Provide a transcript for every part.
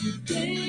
Hey.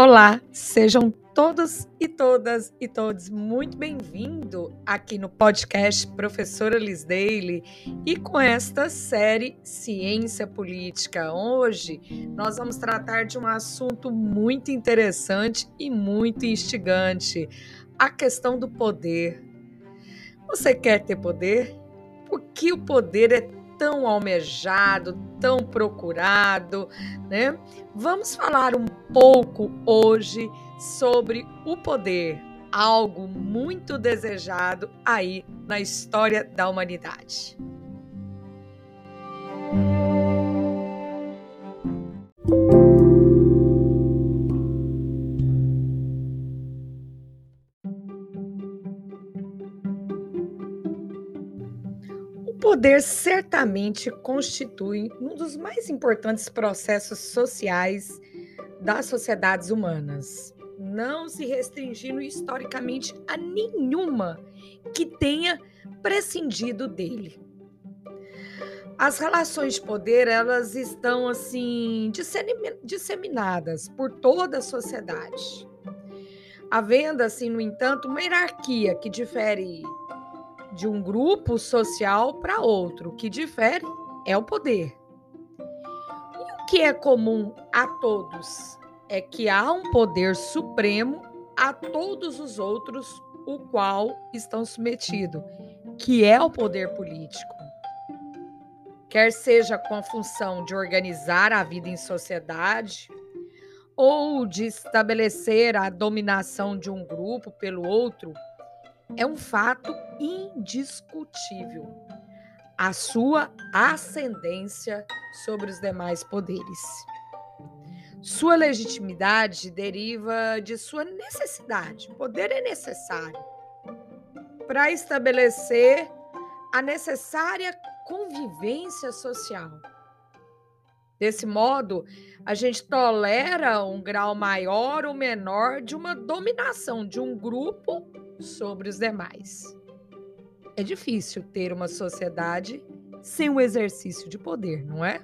Olá, sejam todos e todas e todos muito bem-vindos aqui no podcast Professora Liz Daily e com esta série Ciência Política. Hoje nós vamos tratar de um assunto muito interessante e muito instigante: a questão do poder. Você quer ter poder? Por que o poder é tão almejado, tão procurado, né? Vamos falar um pouco hoje sobre o poder, algo muito desejado aí na história da humanidade. Poder certamente constitui um dos mais importantes processos sociais das sociedades humanas, não se restringindo historicamente a nenhuma que tenha prescindido dele. As relações de poder, elas estão assim disseminadas por toda a sociedade. Havendo assim, no entanto, uma hierarquia que difere de um grupo social para outro. O que difere é o poder. E o que é comum a todos é que há um poder supremo a todos os outros, o qual estão submetidos, que é o poder político. Quer seja com a função de organizar a vida em sociedade, ou de estabelecer a dominação de um grupo pelo outro, é um fato indiscutível a sua ascendência sobre os demais poderes. Sua legitimidade deriva de sua necessidade. Poder é necessário para estabelecer a necessária convivência social. Desse modo, a gente tolera um grau maior ou menor de uma dominação de um grupo sobre os demais. É difícil ter uma sociedade sem o exercício de poder, não é?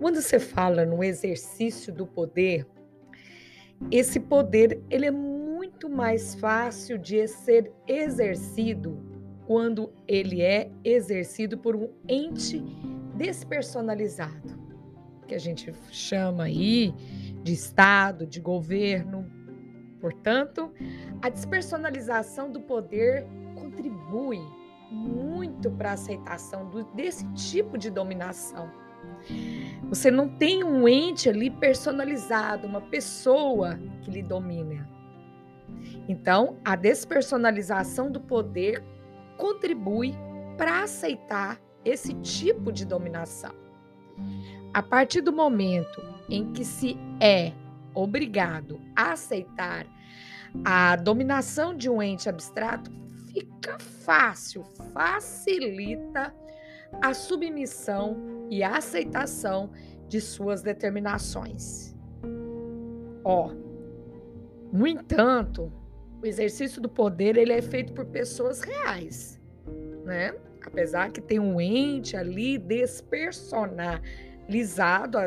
Quando você fala no exercício do poder, esse poder ele é muito mais fácil de ser exercido quando ele é exercido por um ente despersonalizado, que a gente chama aí de Estado, de governo. Portanto, a despersonalização do poder contribui muito para a aceitação do, desse tipo de dominação. Você não tem um ente ali personalizado, uma pessoa que lhe domina. Então, a despersonalização do poder contribui para aceitar esse tipo de dominação. A partir do momento em que se é obrigado a aceitar a dominação de um ente abstrato, fica fácil, facilita a submissão e a aceitação de suas determinações. Ó, no entanto, o exercício do poder ele é feito por pessoas reais, né? Apesar que tem um ente ali despersonalizado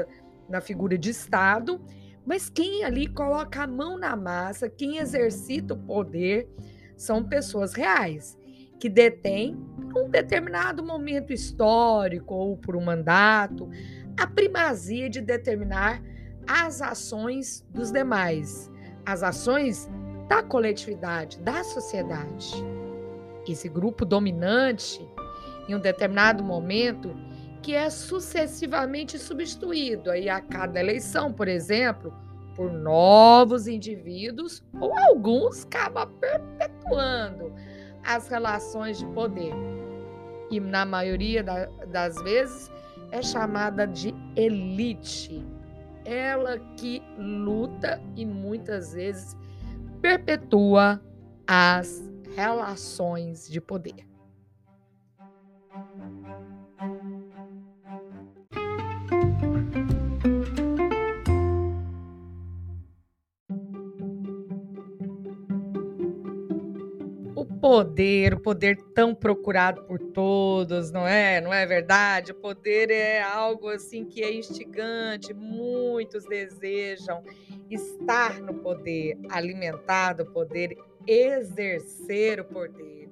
na figura de Estado, mas quem ali coloca a mão na massa, quem exercita o poder, são pessoas reais que detêm, por um determinado momento histórico ou por um mandato, a primazia de determinar as ações dos demais, as ações da coletividade, da sociedade. Esse grupo dominante, em um determinado momento, que é sucessivamente substituído aí a cada eleição, por exemplo, por novos indivíduos ou alguns acaba perpetuando as relações de poder. E na maioria da, das vezes é chamada de elite. Ela que luta e muitas vezes perpetua as relações de poder. o poder, o poder tão procurado por todos, não é? Não é verdade? O poder é algo assim que é instigante, muitos desejam estar no poder, alimentar do poder, exercer o poder.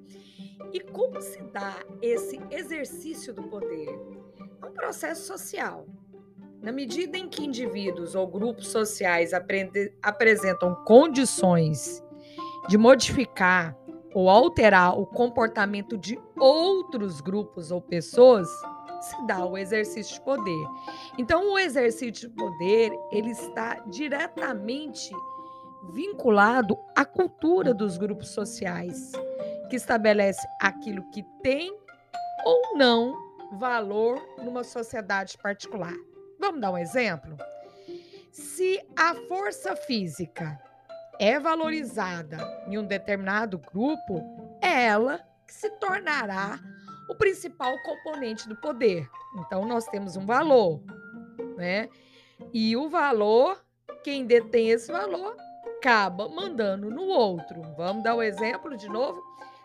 E como se dá esse exercício do poder? É um processo social. Na medida em que indivíduos ou grupos sociais apresentam condições de modificar ou alterar o comportamento de outros grupos ou pessoas, se dá o exercício de poder. Então, o exercício de poder, ele está diretamente vinculado à cultura dos grupos sociais, que estabelece aquilo que tem ou não valor numa sociedade particular. Vamos dar um exemplo? Se a força física é valorizada em um determinado grupo, é ela que se tornará o principal componente do poder. Então, nós temos um valor, né? E o valor, quem detém esse valor, acaba mandando no outro. Vamos dar o um exemplo de novo?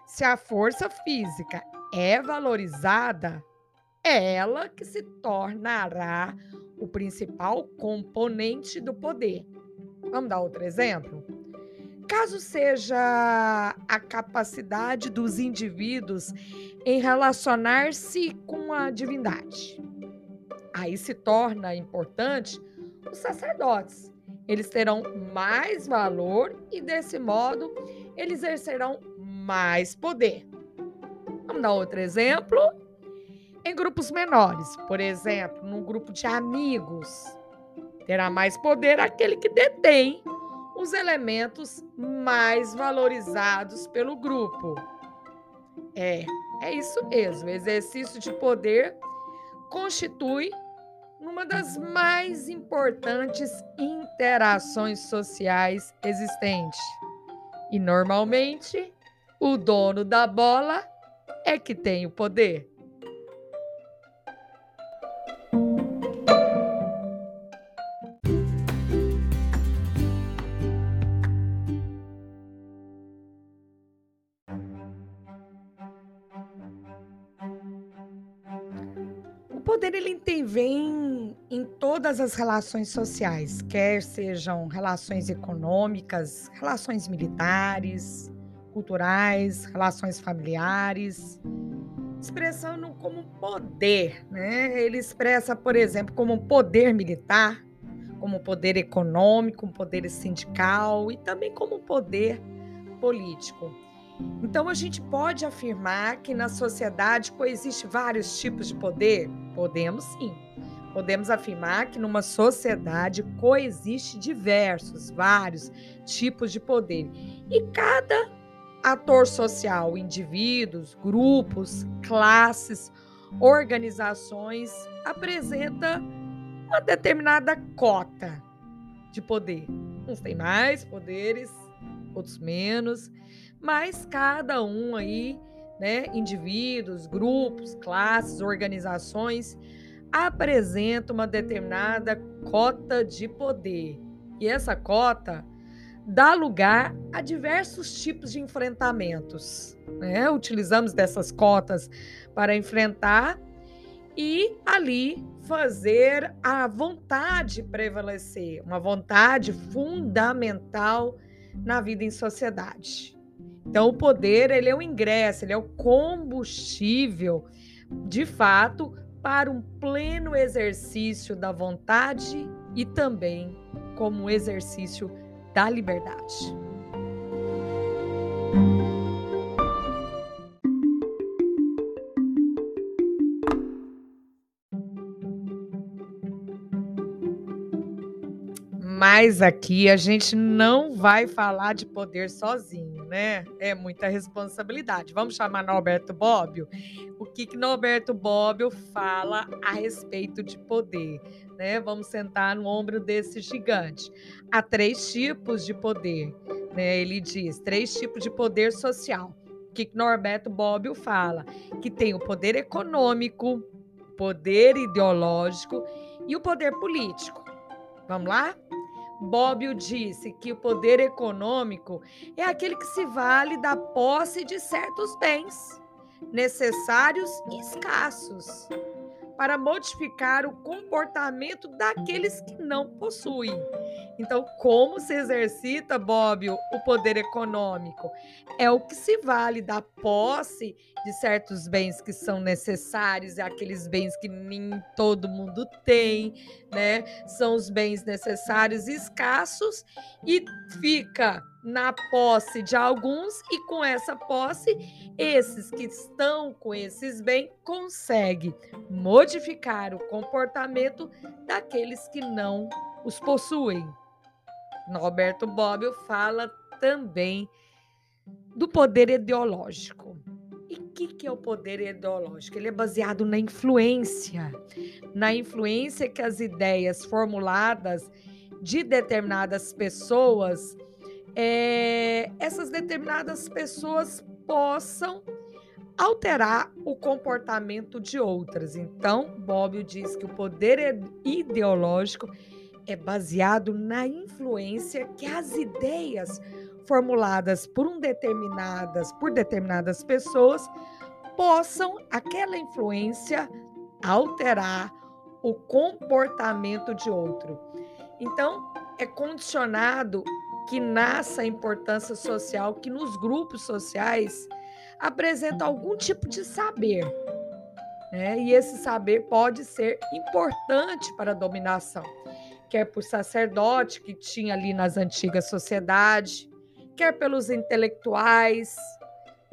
Se a força física é valorizada, é ela que se tornará o principal componente do poder. Vamos dar outro exemplo? Caso seja a capacidade dos indivíduos em relacionar-se com a divindade, aí se torna importante os sacerdotes. Eles terão mais valor e, desse modo, eles exercerão mais poder. Vamos dar outro exemplo? Em grupos menores, por exemplo, num grupo de amigos, terá mais poder aquele que detém os elementos mais valorizados pelo grupo. É, é isso mesmo. Exercício de poder constitui uma das mais importantes interações sociais existentes. E normalmente, o dono da bola é que tem o poder. Ele intervém em todas as relações sociais, quer sejam relações econômicas, relações militares, culturais, relações familiares, expressando como poder, né? Ele expressa, por exemplo, como poder militar, como poder econômico, poder sindical e também como poder político. Então a gente pode afirmar que na sociedade coexiste vários tipos de poder? Podemos sim. Podemos afirmar que numa sociedade coexiste diversos, vários tipos de poder. E cada ator social, indivíduos, grupos, classes, organizações, apresenta uma determinada cota de poder. Uns têm mais poderes, outros menos mas cada um aí, né, indivíduos, grupos, classes, organizações, apresenta uma determinada cota de poder. E essa cota dá lugar a diversos tipos de enfrentamentos. Né? Utilizamos dessas cotas para enfrentar e ali fazer a vontade prevalecer, uma vontade fundamental na vida em sociedade. Então, o poder ele é o ingresso, ele é o combustível, de fato, para um pleno exercício da vontade e também como exercício da liberdade. Mas aqui a gente não vai falar de poder sozinho, né? É muita responsabilidade. Vamos chamar Norberto Bobbio? O que que Norberto Bobbio fala a respeito de poder, né? Vamos sentar no ombro desse gigante. Há três tipos de poder, né? Ele diz, três tipos de poder social. O que que Norberto Bobbio fala? Que tem o poder econômico, poder ideológico e o poder político. Vamos lá? Bobbio disse que o poder econômico é aquele que se vale da posse de certos bens necessários e escassos para modificar o comportamento daqueles que não possuem. Então, como se exercita, Bob, o poder econômico? É o que se vale da posse de certos bens que são necessários, é aqueles bens que nem todo mundo tem, né? São os bens necessários escassos e fica na posse de alguns e com essa posse, esses que estão com esses bens conseguem modificar o comportamento daqueles que não os possuem. Norberto Bobbio fala também do poder ideológico. E o que, que é o poder ideológico? Ele é baseado na influência, na influência que as ideias formuladas de determinadas pessoas é, essas determinadas pessoas possam alterar o comportamento de outras. Então, Bobbio diz que o poder ideológico é baseado na influência que as ideias formuladas por um determinadas por determinadas pessoas possam aquela influência alterar o comportamento de outro. Então, é condicionado que nasce a importância social, que nos grupos sociais apresenta algum tipo de saber. Né? E esse saber pode ser importante para a dominação, quer por sacerdote que tinha ali nas antigas sociedades, quer pelos intelectuais,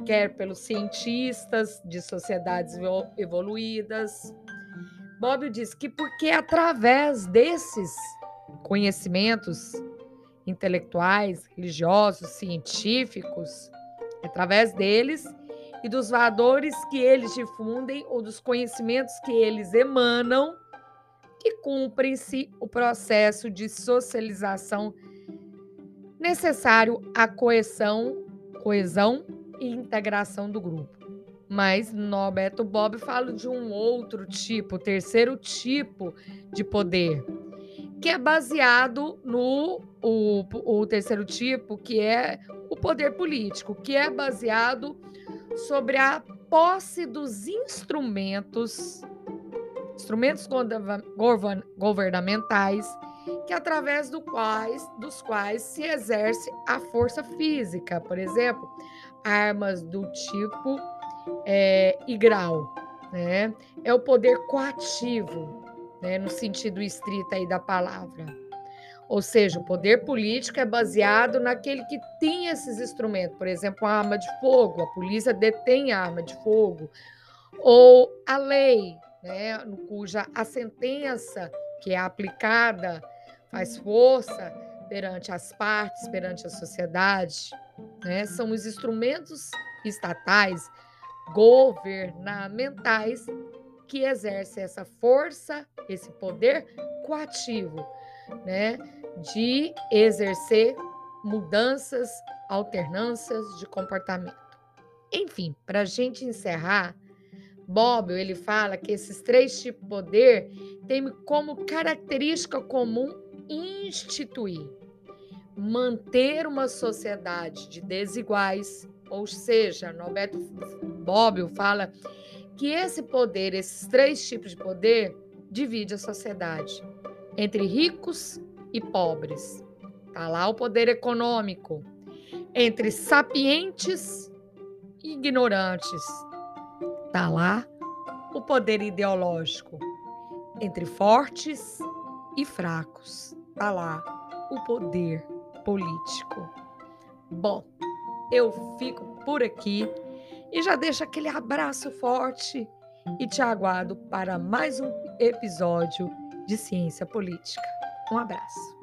quer pelos cientistas de sociedades evoluídas. Bob diz que porque através desses conhecimentos intelectuais, religiosos, científicos, através deles e dos valores que eles difundem ou dos conhecimentos que eles emanam, que cumprem-se o processo de socialização necessário à coesão, coesão e integração do grupo. Mas Norberto Bob fala de um outro tipo, terceiro tipo de poder, que é baseado no o, o terceiro tipo, que é o poder político, que é baseado sobre a posse dos instrumentos, instrumentos governamentais, que através do quais, dos quais se exerce a força física, por exemplo, armas do tipo é, e grau, né? É o poder coativo, né, no sentido estrito aí da palavra. Ou seja, o poder político é baseado naquele que tem esses instrumentos, por exemplo, a arma de fogo, a polícia detém a arma de fogo, ou a lei, né, cuja a sentença que é aplicada faz força perante as partes, perante a sociedade, né, são os instrumentos estatais governamentais que exerce essa força, esse poder coativo, né, de exercer mudanças, alternâncias de comportamento. Enfim, para a gente encerrar, Bobbio ele fala que esses três tipos de poder têm como característica comum instituir, manter uma sociedade de desiguais, ou seja, Norberto Bobbio fala que esse poder, esses três tipos de poder, divide a sociedade entre ricos e pobres. Tá lá o poder econômico, entre sapientes e ignorantes. Tá lá o poder ideológico, entre fortes e fracos. Tá lá o poder político. Bom, eu fico por aqui e já deixo aquele abraço forte e te aguardo para mais um episódio de Ciência Política. Um abraço.